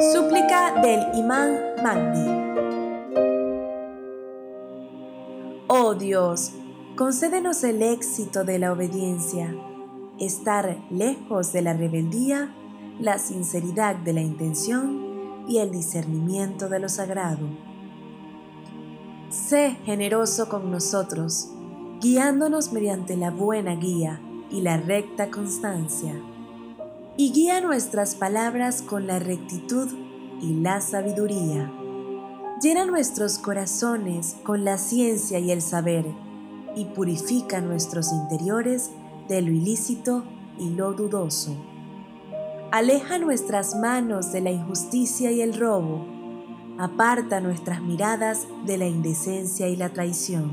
Súplica del Imán Mahdi. Oh Dios, concédenos el éxito de la obediencia, estar lejos de la rebeldía, la sinceridad de la intención y el discernimiento de lo sagrado. Sé generoso con nosotros, guiándonos mediante la buena guía y la recta constancia y guía nuestras palabras con la rectitud y la sabiduría. Llena nuestros corazones con la ciencia y el saber y purifica nuestros interiores de lo ilícito y lo dudoso. Aleja nuestras manos de la injusticia y el robo. Aparta nuestras miradas de la indecencia y la traición.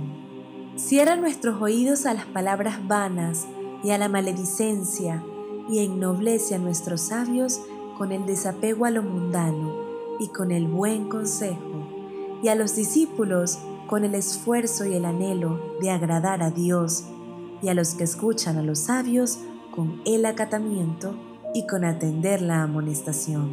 Cierra nuestros oídos a las palabras vanas y a la maledicencia y ennoblece a nuestros sabios con el desapego a lo mundano y con el buen consejo, y a los discípulos con el esfuerzo y el anhelo de agradar a Dios, y a los que escuchan a los sabios con el acatamiento y con atender la amonestación.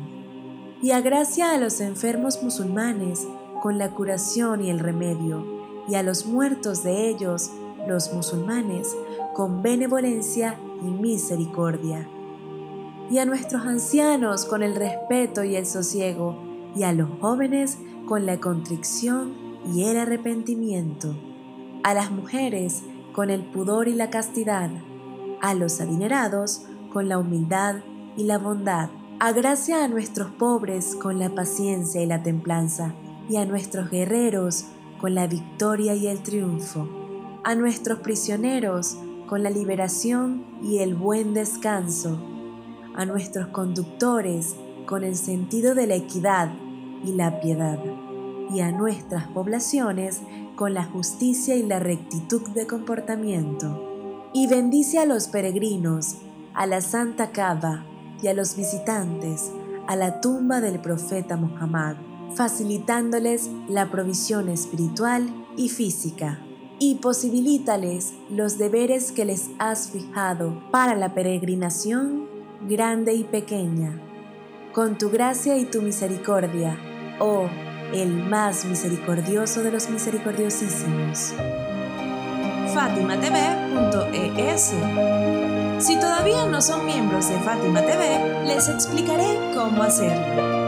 Y agracia a los enfermos musulmanes con la curación y el remedio, y a los muertos de ellos, los musulmanes, con benevolencia y misericordia, y a nuestros ancianos con el respeto y el sosiego, y a los jóvenes con la contrición y el arrepentimiento, a las mujeres con el pudor y la castidad, a los adinerados con la humildad y la bondad. Agracia a nuestros pobres con la paciencia y la templanza, y a nuestros guerreros con la victoria y el triunfo, a nuestros prisioneros con la liberación y el buen descanso, a nuestros conductores con el sentido de la equidad y la piedad, y a nuestras poblaciones con la justicia y la rectitud de comportamiento. Y bendice a los peregrinos, a la Santa Cava y a los visitantes a la tumba del profeta Muhammad, facilitándoles la provisión espiritual y física y posibilítales los deberes que les has fijado para la peregrinación grande y pequeña. Con tu gracia y tu misericordia, oh el más misericordioso de los misericordiosísimos. FátimaTV.es Si todavía no son miembros de Fátima TV, les explicaré cómo hacerlo.